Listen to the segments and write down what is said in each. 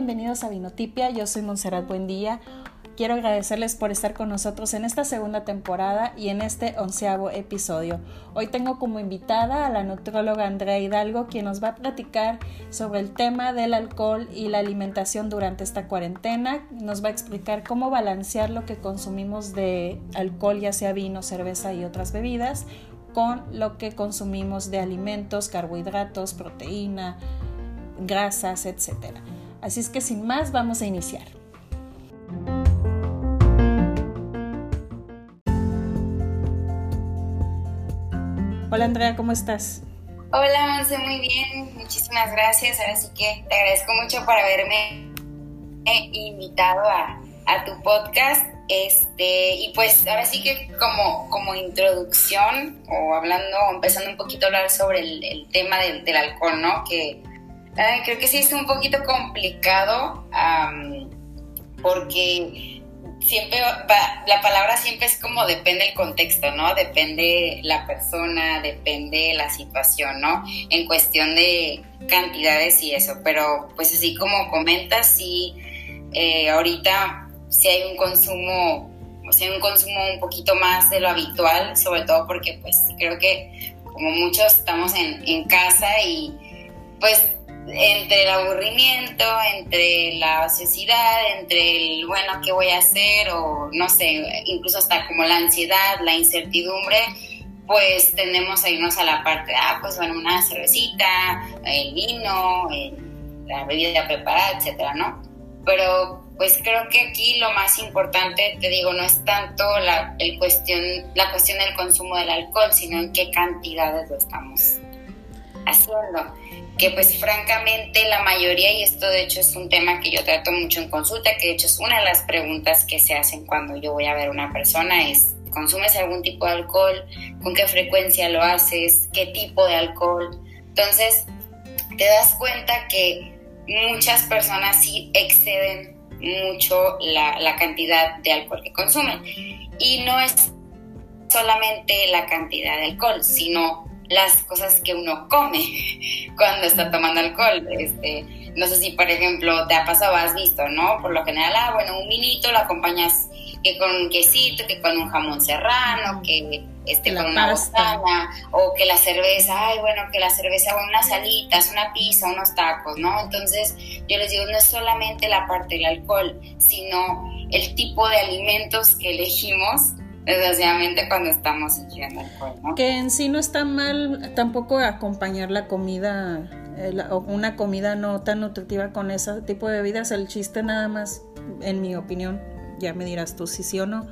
Bienvenidos a Vinotipia. Yo soy Montserrat Buendía. Quiero agradecerles por estar con nosotros en esta segunda temporada y en este onceavo episodio. Hoy tengo como invitada a la nutróloga Andrea Hidalgo, quien nos va a platicar sobre el tema del alcohol y la alimentación durante esta cuarentena. Nos va a explicar cómo balancear lo que consumimos de alcohol, ya sea vino, cerveza y otras bebidas, con lo que consumimos de alimentos, carbohidratos, proteína, grasas, etc. Así es que sin más vamos a iniciar. Hola Andrea, ¿cómo estás? Hola, Monse, muy bien, muchísimas gracias. Ahora sí que te agradezco mucho por haberme invitado a, tu podcast. Este, y pues ahora sí que como, como introducción o hablando, empezando un poquito a hablar sobre el, tema del, del, alcohol, ¿no? Que creo que sí es un poquito complicado porque siempre la palabra siempre es como depende el contexto, ¿no? Depende la persona, depende la situación, ¿no? En cuestión de cantidades y eso, pero pues así como comentas, sí, eh, ahorita sí hay un consumo, o sea, un consumo un poquito más de lo habitual, sobre todo porque pues creo que como muchos estamos en casa y pues entre el aburrimiento, entre la ociosidad, entre el, bueno, ¿qué voy a hacer? O no sé, incluso hasta como la ansiedad, la incertidumbre, pues tendemos a irnos a la parte, ah, pues bueno, una cervecita, el vino, la bebida preparada, etcétera, ¿no? Pero pues creo que aquí lo más importante, te digo, no es tanto la, el cuestión, la cuestión del consumo del alcohol, sino en qué cantidades lo estamos haciendo que pues francamente la mayoría, y esto de hecho es un tema que yo trato mucho en consulta, que de hecho es una de las preguntas que se hacen cuando yo voy a ver a una persona, es, ¿consumes algún tipo de alcohol? ¿Con qué frecuencia lo haces? ¿Qué tipo de alcohol? Entonces, te das cuenta que muchas personas sí exceden mucho la, la cantidad de alcohol que consumen. Y no es solamente la cantidad de alcohol, sino las cosas que uno come cuando está tomando alcohol. Este, no sé si, por ejemplo, te ha pasado, has visto, ¿no? Por lo general, ah, bueno, un vinito lo acompañas que con un quesito, que con un jamón serrano, que este, con una botana, o que la cerveza, ay, bueno, que la cerveza con unas salitas, una pizza, unos tacos, ¿no? Entonces, yo les digo, no es solamente la parte del alcohol, sino el tipo de alimentos que elegimos desgraciadamente cuando estamos ingiriendo alcohol, ¿no? Que en sí no está mal tampoco acompañar la comida eh, una comida no tan nutritiva con ese tipo de bebidas. El chiste nada más, en mi opinión, ya me dirás tú si sí o no,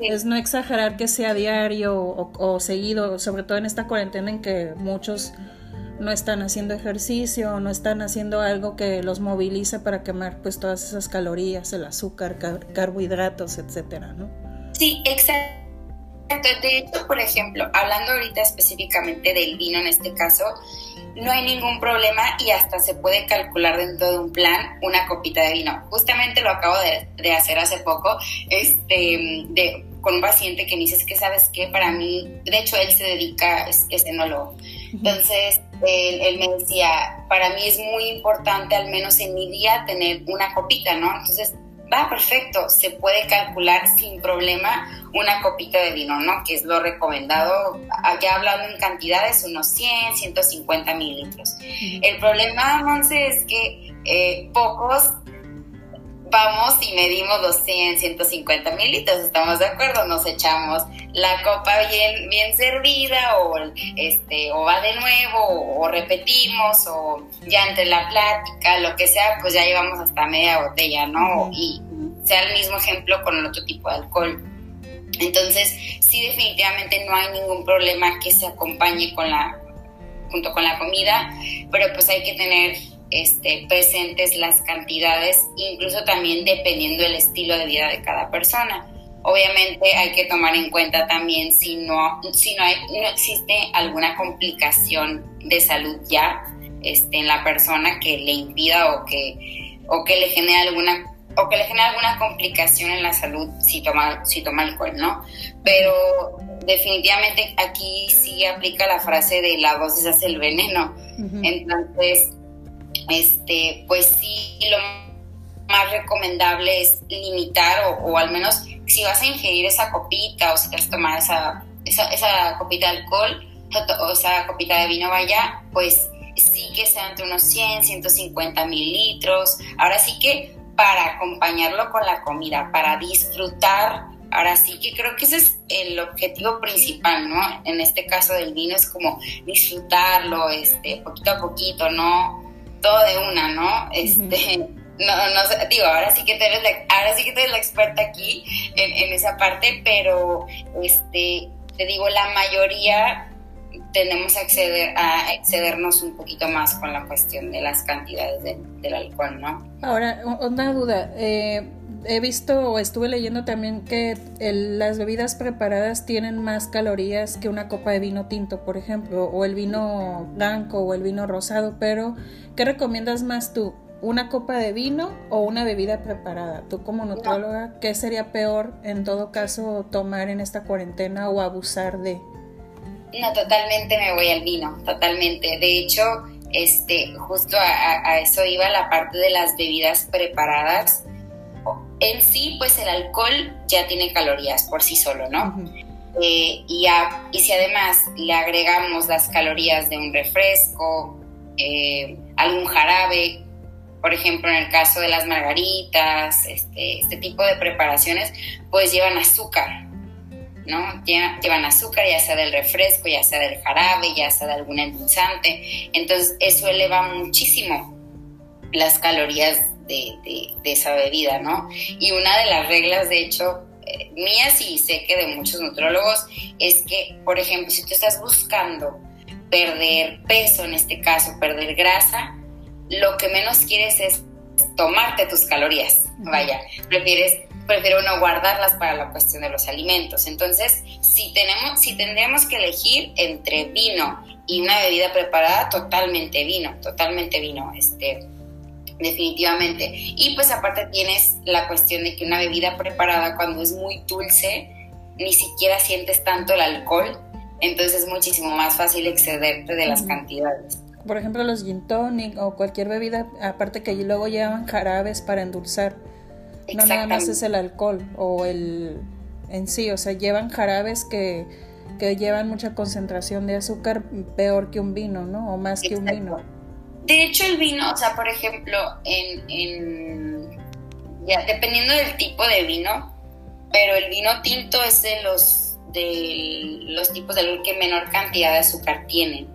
es no exagerar que sea diario o, o, seguido, sobre todo en esta cuarentena en que muchos no están haciendo ejercicio, no están haciendo algo que los movilice para quemar pues todas esas calorías, el azúcar, carbohidratos, etcétera, ¿no? Sí, exacto. De hecho, por ejemplo, hablando ahorita específicamente del vino en este caso, no hay ningún problema y hasta se puede calcular dentro de un plan una copita de vino. Justamente lo acabo de, hacer hace poco este, de, con un paciente que me dice, que sabes qué, para mí, de hecho él se dedica, es, es enólogo. Entonces, él, él, me decía, para mí es muy importante, al menos en mi día, tener una copita, ¿no? Entonces, va perfecto, se puede calcular sin problema una copita de vino, ¿no? Que es lo recomendado, ya hablando en cantidades, unos 100, 150 mililitros. El problema, Monse, es que eh, pocos vamos y medimos los 100, 150 mililitros, ¿estamos de acuerdo? Nos echamos la copa bien, bien servida o, este, o va de nuevo o, repetimos o ya entre la plática, lo que sea, pues ya llevamos hasta media botella, ¿no? Y sea el mismo ejemplo con el otro tipo de alcohol. Entonces, sí, definitivamente no hay ningún problema que se acompañe con la, junto con la comida, pero pues hay que tener este, presentes las cantidades, incluso también dependiendo del estilo de vida de cada persona. Obviamente hay que tomar en cuenta también si no, si no, hay, no existe alguna complicación de salud ya este, en la persona que le impida o que, o que le genere alguna o que le genera alguna complicación en la salud si toma, si toma alcohol, ¿no? Pero definitivamente aquí sí aplica la frase de la dosis hace el veneno. Entonces, este, pues sí, lo más recomendable es limitar o, al menos si vas a ingerir esa copita o si vas a tomar esa, esa, esa copita de alcohol o esa copita de vino vaya, pues sí que sea entre unos 100, 150 mililitros. Ahora sí que para acompañarlo con la comida, para disfrutar. Ahora sí que creo que ese es el objetivo principal, ¿no? En este caso del vino es como disfrutarlo, este, poquito a poquito, no todo de una, ¿no? Este, no, no digo, ahora sí que tú eres la, ahora sí que tú eres la experta aquí en, en esa parte, pero este, te digo, la mayoría tenemos a, acceder, a excedernos un poquito más con la cuestión de las cantidades del alcohol, ¿no? Ahora, una duda. Eh, he visto o estuve leyendo también que las bebidas preparadas tienen más calorías que una copa de vino tinto, por ejemplo, o el vino blanco o el vino rosado, pero ¿qué recomiendas más tú? ¿Una copa de vino o una bebida preparada? Tú como nutróloga, ¿qué sería peor en todo caso tomar en esta cuarentena o abusar de? No, totalmente me voy al vino, totalmente. De hecho, este, justo a, eso iba la parte de las bebidas preparadas. En sí, pues el alcohol ya tiene calorías por sí solo, ¿no? Eh, y, y si además le agregamos las calorías de un refresco, eh, algún jarabe, por ejemplo, en el caso de las margaritas, este, este tipo de preparaciones, pues llevan azúcar, ¿no? Llevan azúcar, ya sea del refresco, ya sea del jarabe, ya sea de algún endulzante. Entonces, eso eleva muchísimo las calorías de, esa bebida, ¿no? Y una de las reglas, de hecho, eh, mías y sé que de muchos nutrólogos, es que, por ejemplo, si tú estás buscando perder peso, en este caso, perder grasa, lo que menos quieres es tomarte tus calorías. Vaya, prefieres prefiero no guardarlas para la cuestión de los alimentos. Entonces, si tenemos, si tendríamos que elegir entre vino y una bebida preparada, totalmente vino, totalmente vino, este, definitivamente. Y pues aparte tienes la cuestión de que una bebida preparada cuando es muy dulce, ni siquiera sientes tanto el alcohol, entonces es muchísimo más fácil excederte de las cantidades. Por ejemplo, los gin tonic o cualquier bebida, aparte que luego llevan jarabes para endulzar no nada más es el alcohol o el en sí, o sea, llevan jarabes que, que llevan mucha concentración de azúcar peor que un vino, ¿no? O más que un vino. De hecho, el vino, o sea, por ejemplo, en, en ya, dependiendo del tipo de vino, pero el vino tinto es de los de los tipos de alcohol que menor cantidad de azúcar tienen.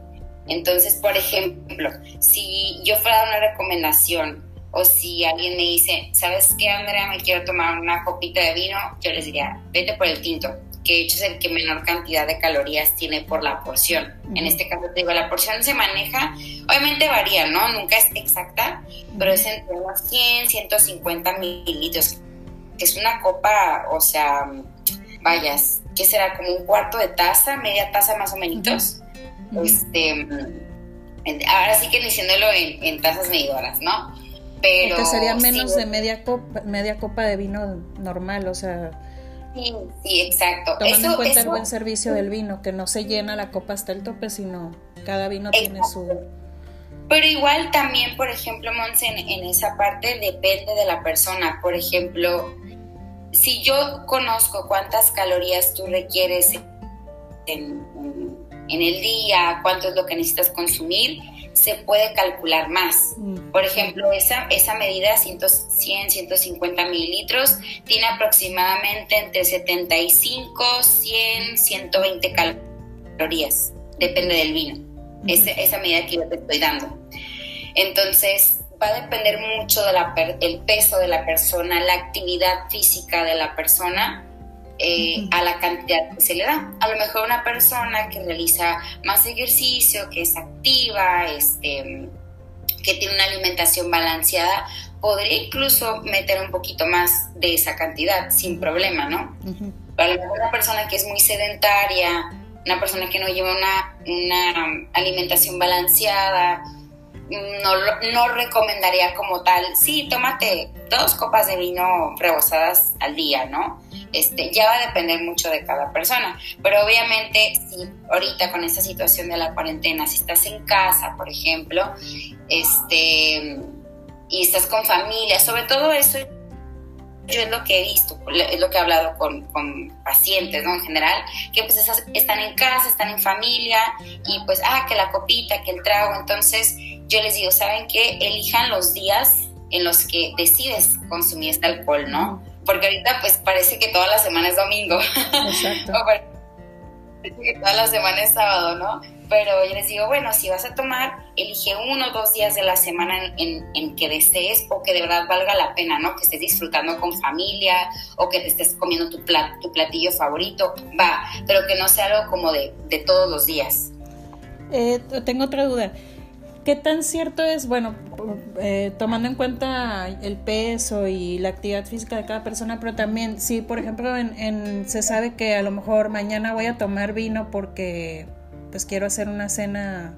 Entonces, por ejemplo, si yo fuera a dar una recomendación o si alguien me dice, ¿sabes qué, Andrea? Me quiero tomar una copita de vino, yo les diría, vete por el tinto, que hecho es el que menor cantidad de calorías tiene por la porción. En este caso te digo, la porción se maneja, obviamente varía, ¿no? Nunca es exacta, pero es entre unos 100, 150 mililitros, que es una copa, o sea, vayas, que será como un cuarto de taza, media taza más o menos. Este, ahora sí que diciéndolo en, en tazas medidoras, ¿no? Pero, sería menos de media copa, media copa de vino normal, o sea. Sí, sí, exacto. Tomando en cuenta el buen servicio del vino, que no se llena la copa hasta el tope, sino cada vino tiene su. Pero igual también, por ejemplo, Monse, en, esa parte depende de la persona. Por ejemplo, si yo conozco cuántas calorías tú requieres en, en el día, cuánto es lo que necesitas consumir, se puede calcular más. Mm. Por ejemplo, esa, esa medida, 100, 150 mililitros, tiene aproximadamente entre 75, 100, 120 calorías, depende del vino, esa medida que yo te estoy dando. Entonces, va a depender mucho del peso de la persona, la actividad física de la persona eh, a la cantidad que se le da. A lo mejor una persona que realiza más ejercicio, que es activa, este, que tiene una alimentación balanceada, podría incluso meter un poquito más de esa cantidad sin problema, ¿no? a lo mejor una persona que es muy sedentaria, una persona que no lleva una, una alimentación balanceada, no, no recomendaría como tal, sí, tómate dos copas de vino rebosadas al día, ¿no? Este, ya va a depender mucho de cada persona, pero obviamente si ahorita con esta situación de la cuarentena, si estás en casa, por ejemplo, este, y estás con familia, sobre todo eso yo es lo que he visto, es lo que he hablado con, con pacientes, ¿no? En general, que pues están en casa, están en familia y pues, ah, que la copita, que el trago. Entonces, yo les digo, ¿saben qué? Elijan los días en los que decides consumir este alcohol, ¿no? Porque ahorita pues parece que toda la semana es domingo. Exacto. o parece que toda la semana es sábado, ¿no? Pero yo les digo, bueno, si vas a tomar, elige uno o dos días de la semana en, que desees o que de verdad valga la pena, ¿no? Que estés disfrutando con familia o que te estés comiendo tu, platillo favorito, va, pero que no sea algo como de, de todos los días. Eh, tengo otra duda. ¿Qué tan cierto es, bueno, eh, tomando en cuenta el peso y la actividad física de cada persona, pero también si, por ejemplo, en, se sabe que a lo mejor mañana voy a tomar vino porque pues quiero hacer una cena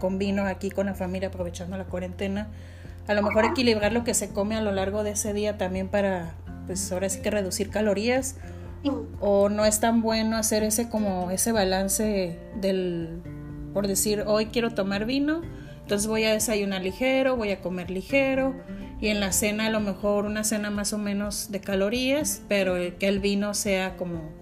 con vino aquí con la familia aprovechando la cuarentena, a lo mejor equilibrar lo que se come a lo largo de ese día también para, pues ahora sí que reducir calorías. O no es tan bueno hacer ese como ese balance del por decir hoy quiero tomar vino entonces voy a desayunar ligero, voy a comer ligero y en la cena a lo mejor una cena más o menos de calorías, pero que el vino sea como...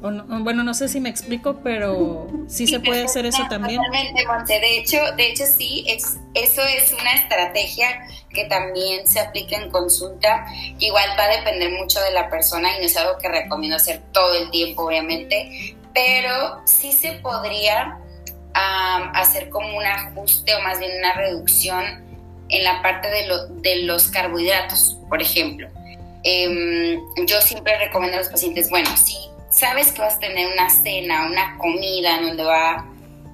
bueno, no sé si me explico, pero sí, se puede hacer eso también. Totalmente, De hecho, de hecho sí, es, eso es una estrategia que también se aplica en consulta. Igual va a depender mucho de la persona y no es algo que recomiendo hacer todo el tiempo, obviamente, pero sí se podría hacer como un ajuste o más bien una reducción en la parte de, de los carbohidratos, por ejemplo. Em, yo siempre recomiendo a los pacientes, bueno, si sabes que vas a tener una cena, una comida donde va,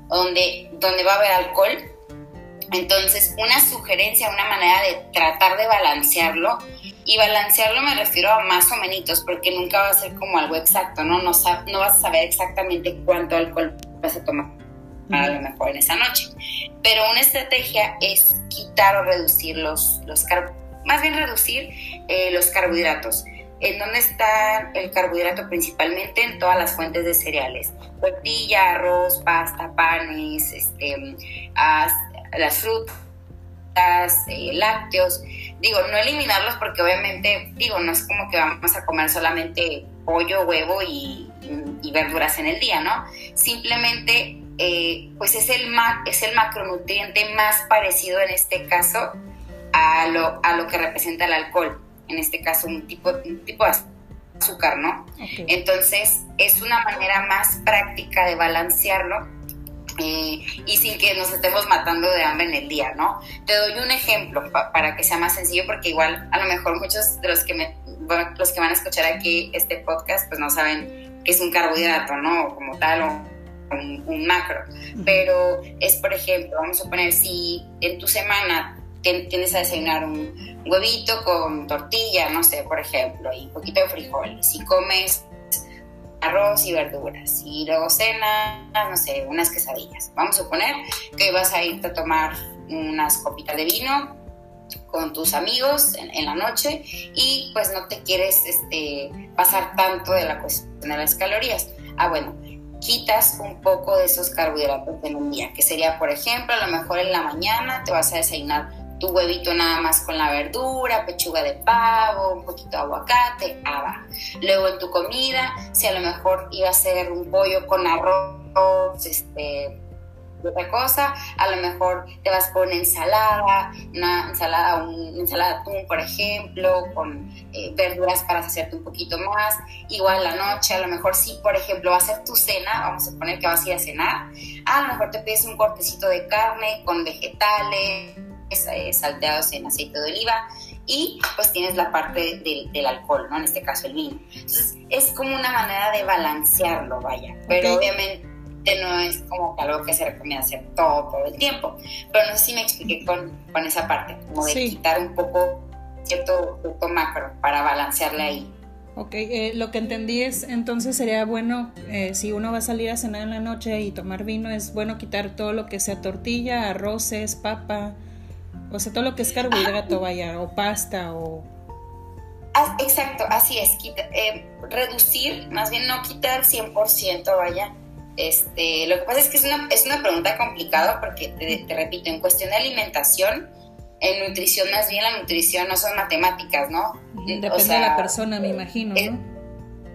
donde, donde va a haber alcohol, entonces una sugerencia, una manera de tratar de balancearlo, y balancearlo me refiero a más o menos, porque nunca va a ser como algo exacto, ¿no? No, no vas a saber exactamente cuánto alcohol vas a tomar a lo mejor en esa noche. Pero una estrategia es quitar o reducir los, los más bien reducir eh, los carbohidratos. ¿En dónde está el carbohidrato? Principalmente en todas las fuentes de cereales. Tortilla, arroz, pasta, panes, este, las frutas, eh, lácteos. Digo, no eliminarlos porque obviamente, digo, no es como que vamos a comer solamente pollo, huevo y, verduras en el día, ¿no? Simplemente eh, pues es el, es el macronutriente más parecido en este caso a lo, a lo que representa el alcohol, en este caso un tipo, un tipo de azúcar, ¿no? Entonces es una manera más práctica de balancearlo eh, y sin que nos estemos matando de hambre en el día, ¿no? Te doy un ejemplo para que sea más sencillo, porque igual a lo mejor muchos de los que, me, los que van a escuchar aquí este podcast pues no saben qué es un carbohidrato, ¿no? Como tal, o un, macro, pero es, por ejemplo, vamos a poner si en tu semana tienes a desayunar un huevito con tortilla, no sé, por ejemplo, y un poquito de frijoles, si comes arroz y verduras, y luego cenas, no sé, unas quesadillas. Vamos a suponer que vas a irte a tomar unas copitas de vino con tus amigos en, la noche y pues no te quieres este, pasar tanto de la cuestión de las calorías. Ah, bueno, quitas un poco de esos carbohidratos en un día, que sería, por ejemplo, a lo mejor en la mañana te vas a desayunar tu huevito nada más con la verdura, pechuga de pavo, un poquito de aguacate, ah, va. Luego en tu comida, si a lo mejor iba a ser un pollo con arroz, este, otra cosa, a lo mejor te vas con ensalada, una ensalada, una ensalada atún, por ejemplo, con eh, verduras para hacerte un poquito más, igual la noche, a lo mejor si, por ejemplo, va a ser tu cena, vamos a poner que vas a ir a cenar, a lo mejor te pides un cortecito de carne con vegetales, salteados en aceite de oliva, y pues tienes la parte del alcohol, ¿no? En este caso el vino. Entonces es como una manera de balancearlo, vaya, pero obviamente no es como algo que se recomienda hacer todo, todo el tiempo. Pero no sé si me expliqué con, con esa parte, como de quitar un poco cierto punto macro para balancearle ahí. Ok, eh, lo que entendí es entonces sería bueno, eh, si uno va a salir a cenar en la noche y tomar vino, es bueno quitar todo lo que sea tortilla, arroces, papa, o sea, todo lo que es carbohidrato, vaya, o pasta, o... Ah, exacto, así es, eh, reducir, más bien no quitar 100%, vaya, este, lo que pasa es que es una, es una pregunta complicada porque, te, repito, en cuestión de alimentación, en nutrición más bien la nutrición no son matemáticas, ¿no? Depende de la persona, me imagino, ¿no?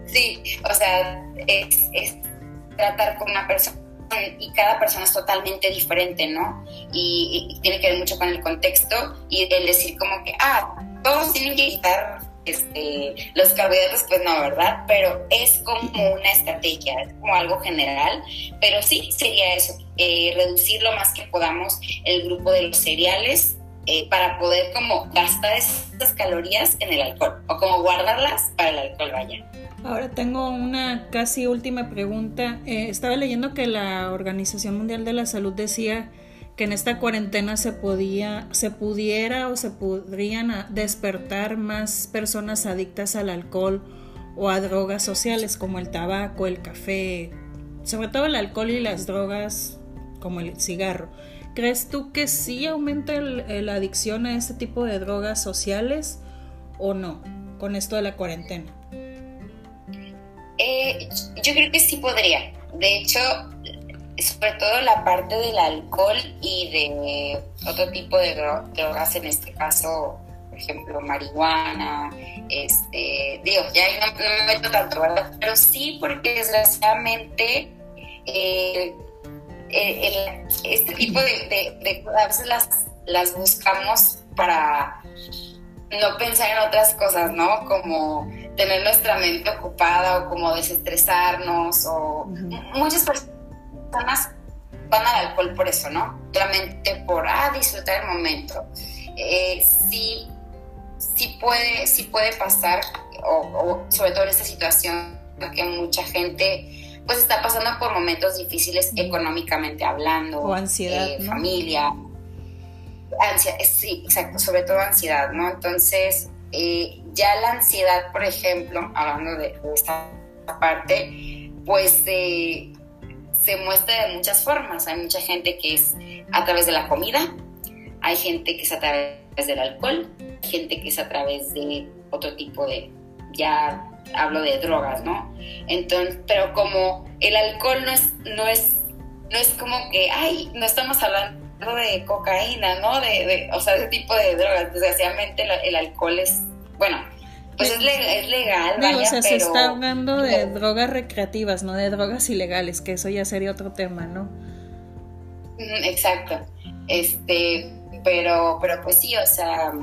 sí, o sea, es, tratar con una persona y cada persona es totalmente diferente, ¿no? Y, tiene que ver mucho con el contexto y el decir como que, ah, todos tienen que quitar este, los carbohidratos, pues no, ¿verdad? Pero es como una estrategia, es como algo general, pero sí sería eso, eh, reducir lo más que podamos el grupo de los cereales eh, para poder como gastar esas calorías en el alcohol o como guardarlas para el alcohol, vaya. Ahora tengo una casi última pregunta. Eh, estaba leyendo que la Organización Mundial de la Salud decía que en esta cuarentena se podía, se pudiera o se podrían despertar más personas adictas al alcohol o a drogas sociales como el tabaco, el café, sobre todo el alcohol y las drogas como el cigarro. ¿Crees tú que sí aumenta la adicción a este tipo de drogas sociales o no con esto de la cuarentena? Eh, yo creo que sí podría. De hecho, sobre todo la parte del alcohol y de otro tipo de drogas, en este caso, por ejemplo, marihuana, este, digo, ya no, me meto tanto, ¿verdad? Pero sí porque desgraciadamente eh, este tipo de, de, cosas las, las buscamos para no pensar en otras cosas, ¿no? Como tener nuestra mente ocupada o como desestresarnos o muchas personas van al alcohol por eso, ¿no? Solamente por ah, disfrutar el momento. Eh, sí, sí puede, sí puede pasar, o, sobre todo en esta situación que mucha gente pues está pasando por momentos difíciles económicamente hablando. O ansiedad. Eh, familia. Ansiedad, sí, exacto, sobre todo ansiedad, ¿no? Entonces, eh, ya la ansiedad, por ejemplo, hablando de, esta parte, pues eh, se muestra de muchas formas. Hay mucha gente que es a través de la comida, hay gente que es a través del alcohol, hay gente que es a través de otro tipo de, ya hablo de drogas, ¿no? Entonces, pero como el alcohol no es, no es, no es como que, ay, no estamos hablando de cocaína, ¿no? De, o sea, ese tipo de drogas. Desgraciadamente el, alcohol es, bueno, pues es, legal, o sea, se está hablando de drogas recreativas, no de drogas ilegales, que eso ya sería otro tema, ¿no? Exacto. Este, pero, pero pues sí, o sea,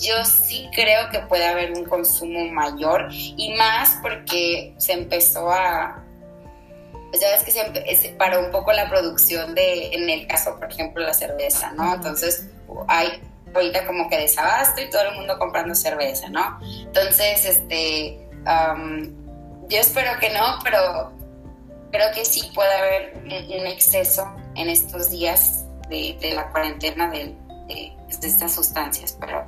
yo sí creo que puede haber un consumo mayor y más porque se empezó a, pues ya ves que se, paró un poco la producción de, en el caso, por ejemplo, la cerveza, ¿no? Entonces, hay ahorita como que desabasto y todo el mundo comprando cerveza, ¿no? Entonces, este, yo espero que no, pero creo que sí puede haber un, exceso en estos días de, la cuarentena de, estas sustancias, pero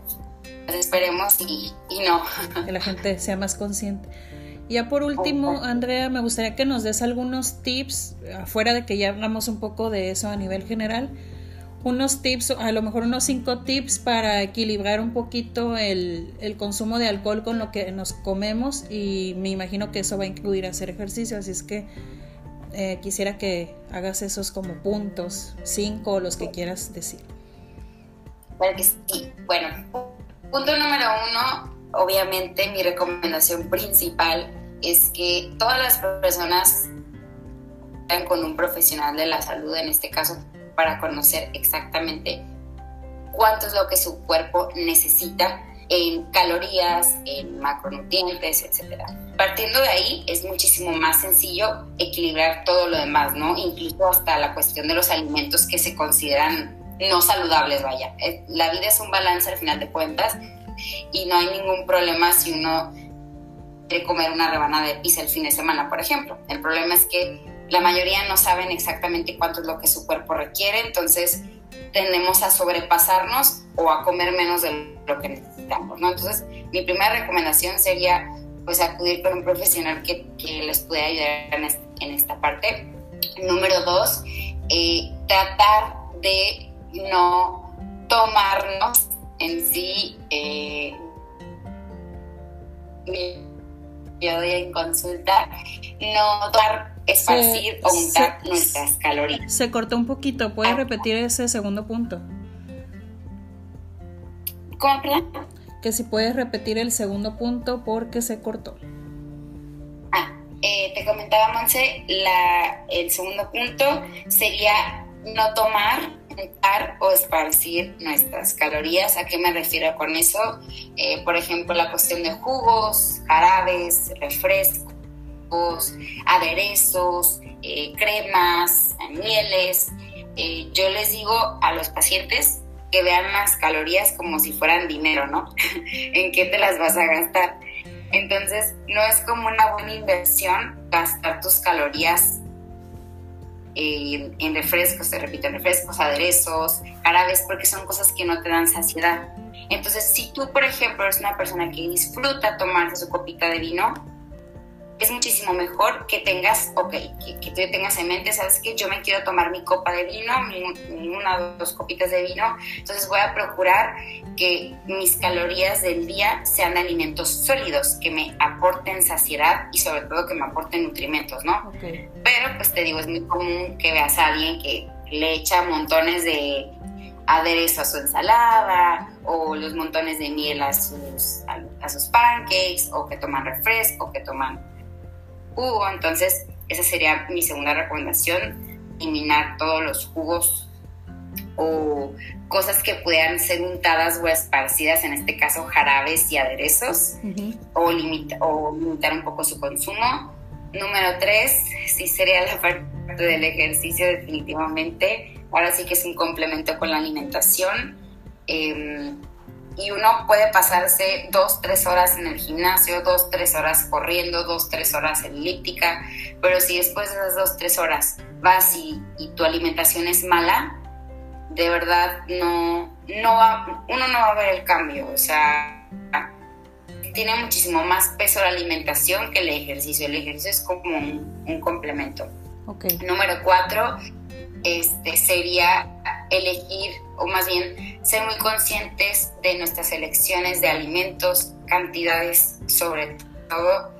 pues esperemos y, y no. Que la gente sea más consciente. Ya por último, Andrea, me gustaría que nos des algunos tips, afuera de que ya hablamos un poco de eso a nivel general, unos tips, a lo mejor unos cinco tips para equilibrar un poquito el, consumo de alcohol con lo que nos comemos y me imagino que eso va a incluir hacer ejercicio, así es que eh, quisiera que hagas esos como puntos, cinco o los que quieras decir. Bueno, sí. Bueno, punto número uno, obviamente mi recomendación principal es que todas las personas estén con un profesional de la salud, en este caso, para conocer exactamente cuánto es lo que su cuerpo necesita en calorías, en macronutrientes, etc. Partiendo de ahí, es muchísimo más sencillo equilibrar todo lo demás, ¿no? Incluso hasta la cuestión de los alimentos que se consideran no saludables, vaya. Eh, la vida es un balance al final de cuentas y no hay ningún problema si uno comer una rebanada de pizza el fin de semana, por ejemplo. El problema es que la mayoría no saben exactamente cuánto es lo que su cuerpo requiere, entonces tendemos a sobrepasarnos o a comer menos de lo que necesitamos, ¿no? Entonces, mi primera recomendación sería, pues, acudir con un profesional que, les pueda ayudar en, esta parte. Número dos, eh, tratar de no tomarnos en sí eh, yo doy en consulta, no dar, esparcir o untar nuestras calorías. Se cortó un poquito, ¿puedes ah. repetir ese segundo punto? ¿Cómo, Que si puedes repetir el segundo punto porque se cortó. Ah, eh, te comentaba, Monse, la, el segundo punto sería no tomar o esparcir nuestras calorías. ¿A qué me refiero con eso? Eh, por ejemplo, la cuestión de jugos, jarabes, refrescos, aderezos, eh, cremas, mieles. Eh, yo les digo a los pacientes que vean las calorías como si fueran dinero, ¿no? ¿En qué te las vas a gastar? Entonces, no es como una buena inversión gastar tus calorías en refrescos, te repito, en refrescos, aderezos, árabes, porque son cosas que no te dan saciedad. Entonces, si tú, por ejemplo, eres una persona que disfruta tomarse su copita de vino, es muchísimo mejor que tengas, ok, que, que tú tengas en mente, sabes que yo me quiero tomar mi copa de vino, una o dos copitas de vino, entonces voy a procurar que mis calorías del día sean alimentos sólidos, que me aporten saciedad y sobre todo que me aporten nutrimentos, ¿no? Pero pues te digo, es muy común que veas a alguien que le echa montones de aderezo a su ensalada o los montones de miel a sus, a sus pancakes o que toman refresco, que toman jugo. Entonces, esa sería mi segunda recomendación, eliminar todos los jugos o cosas que puedan ser untadas o esparcidas, en este caso jarabes y aderezos, o, o limitar un poco su consumo. Número tres, sí sería la parte del ejercicio definitivamente. Ahora sí que es un complemento con la alimentación. Eh, y uno puede pasarse dos, tres horas en el gimnasio, dos, tres horas corriendo, dos, tres horas en elíptica, pero si después de esas dos, tres horas vas y, tu alimentación es mala, de verdad no, no va, uno no va a ver el cambio, o sea, tiene muchísimo más peso la alimentación que el ejercicio, el ejercicio es como un, complemento. Okay. Número cuatro, este, sería elegir, o más bien ser muy conscientes de nuestras elecciones de alimentos, cantidades, sobre todo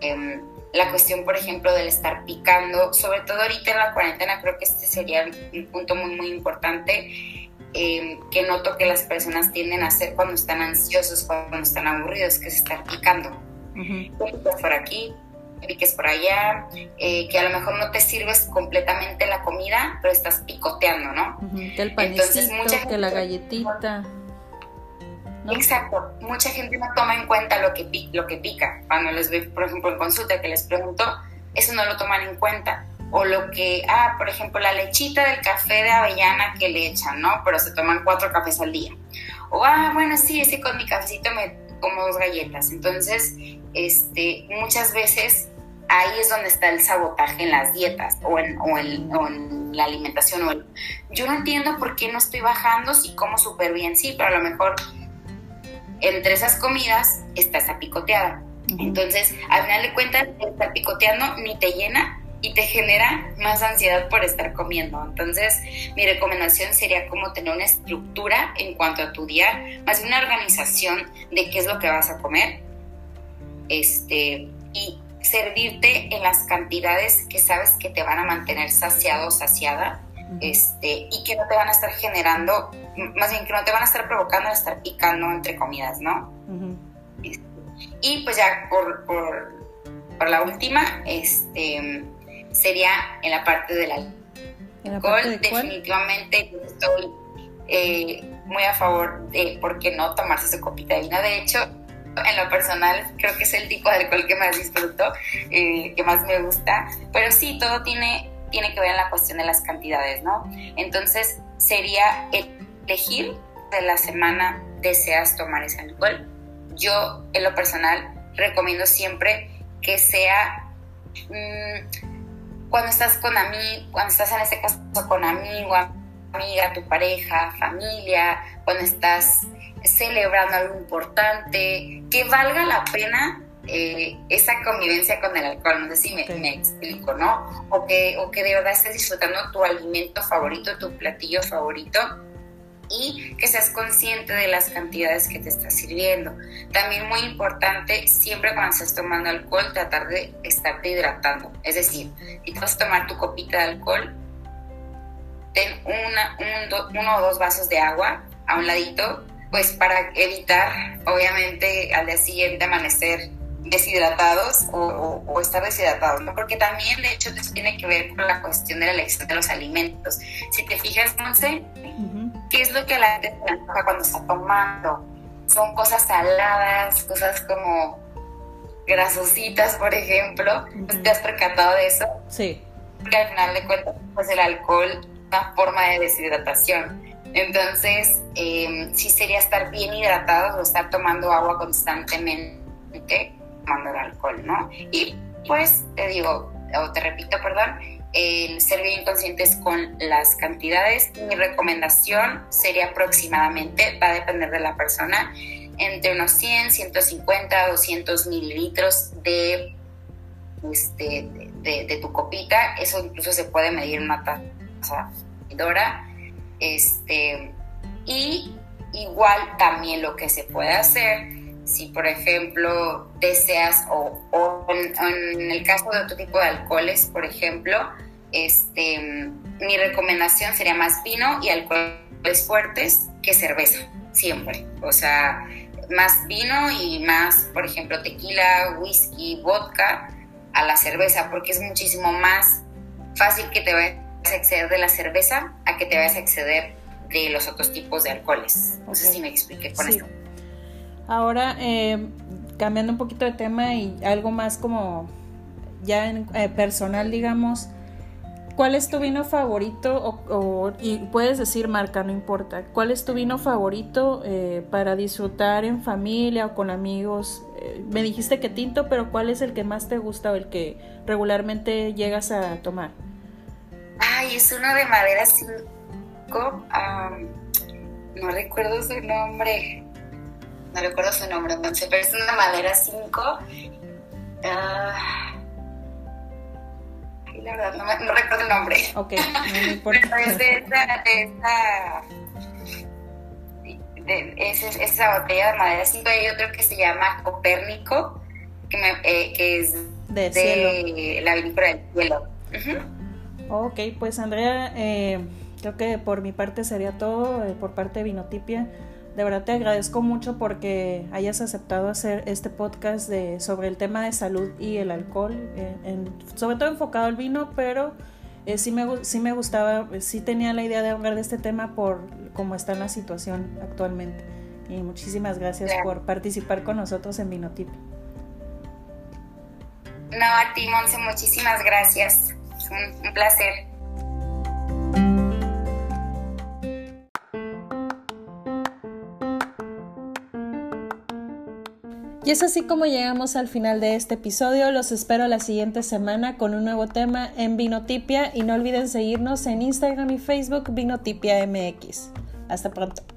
em, la cuestión, por ejemplo, del estar picando, sobre todo ahorita en la cuarentena, creo que este sería un punto muy, muy importante. Em, que noto que las personas tienden a hacer cuando están ansiosos, cuando están aburridos, que es estar picando. por aquí, piques por allá, eh, que a lo mejor no te sirves completamente la comida, pero estás picoteando, ¿no? que el panecito, que la galletita. Exacto, mucha gente no toma en cuenta lo que, lo que pica. Cuando les veo, por ejemplo, en consulta que les pregunto, eso no lo toman en cuenta. O lo que, ah, por ejemplo, la lechita del café de avellana que le echan, ¿no? Pero se toman cuatro cafés al día. O, ah, bueno, sí, ese con mi cafecito me como dos galletas. Entonces, este, muchas veces ahí es donde está el sabotaje en las dietas o en, o en, la alimentación. O yo no entiendo por qué no estoy bajando si como súper bien, sí, pero a lo mejor entre esas comidas está esa picoteada. Entonces, al final de cuentas, estar picoteando ni te llena y te genera más ansiedad por estar comiendo. Entonces, mi recomendación sería como tener una estructura en cuanto a tu día, más una organización de qué es lo que vas a comer. Este, y servirte en las cantidades que sabes que te van a mantener saciado o saciada este, y que no te van a estar generando, más bien que no te van a estar provocando a estar picando entre comidas, ¿no? Y pues ya por, por, la última, este, sería en la parte del alcohol. Definitivamente estoy eh, muy a favor de por qué no tomarse su copita de vino. De hecho, en lo personal creo que es el tipo de alcohol que más disfruto, eh, que más me gusta, pero sí, todo tiene, tiene que ver en la cuestión de las cantidades, ¿no? Entonces sería elegir de la semana deseas tomar ese alcohol. Yo en lo personal recomiendo siempre que sea mm, cuando estás con amigos, cuando estás en este caso con amigo, amiga, tu pareja, familia, cuando estás celebrando algo importante, que valga la pena eh, esa convivencia con el alcohol, no sé si me, explico, ¿no? O que, o que de verdad estés disfrutando tu alimento favorito, tu platillo favorito y que seas consciente de las cantidades que te estás sirviendo. También muy importante, siempre cuando estés tomando alcohol, tratar de estarte hidratando. Es decir, si vas a tomar tu copita de alcohol, ten una, uno o dos vasos de agua a un ladito pues para evitar, obviamente, al día siguiente amanecer deshidratados o, estar deshidratados, ¿no? Porque también, de hecho, eso tiene que ver con la cuestión de la elección de los alimentos. Si te fijas, no sé, ¿qué es lo que la gente se antoja cuando está tomando? Son cosas saladas, cosas como grasositas, por ejemplo. ¿Te has percatado de eso? Sí. Porque al final de cuentas, pues el alcohol es una forma de deshidratación. Entonces, eh, sí sería estar bien hidratados o estar tomando agua constantemente, tomando el alcohol, ¿no? Y pues te digo, o te repito, perdón, el ser bien conscientes con las cantidades. Mi recomendación sería aproximadamente, va a depender de la persona, entre unos 100, 150, 200 mililitros de, este, de, tu copita. Eso incluso se puede medir en una taza medidora. Este, y igual también lo que se puede hacer, si por ejemplo deseas, o, en, el caso de otro tipo de alcoholes, por ejemplo, este, mi recomendación sería más vino y alcoholes fuertes que cerveza, siempre. O sea, más vino y más, por ejemplo, tequila, whisky, vodka a la cerveza, porque es muchísimo más fácil que te vayas a exceder de la cerveza a que te vayas a exceder de los otros tipos de alcoholes. No sé si me expliqué con esto. Ahora, eh, cambiando un poquito de tema y algo más como ya en, eh, personal, digamos, ¿Cuál es tu vino favorito? O, y puedes decir marca, no importa. ¿Cuál es tu vino favorito eh, para disfrutar en familia o con amigos? Me dijiste que tinto, pero ¿cuál es el que más te gusta o el que regularmente llegas a tomar? Ay, es uno de madera 5. no recuerdo su nombre. No recuerdo su nombre, entonces, pero es una madera 5 la verdad, no, recuerdo el nombre. Ok, no importa. es de esa, de esa, esa botella de madera 5 hay otro que se llama Copérnico, que, me, eh, que es de, la vinícola del cielo. Ok, pues Andrea, eh, creo que por mi parte sería todo, eh, por parte de Vinotipia de verdad te agradezco mucho porque hayas aceptado hacer este podcast de, sobre el tema de salud y el alcohol, eh, sobre todo enfocado al vino, pero sí, me, sí me gustaba, sí tenía la idea de hablar de este tema por cómo está la situación actualmente. Y muchísimas gracias por participar con nosotros en Vinotip. No, a ti, Monse, muchísimas gracias. Un placer. Y es así como llegamos al final de este episodio. Los espero la siguiente semana con un nuevo tema en Vinotipia y no olviden seguirnos en Instagram y Facebook Vinotipia MX. Hasta pronto.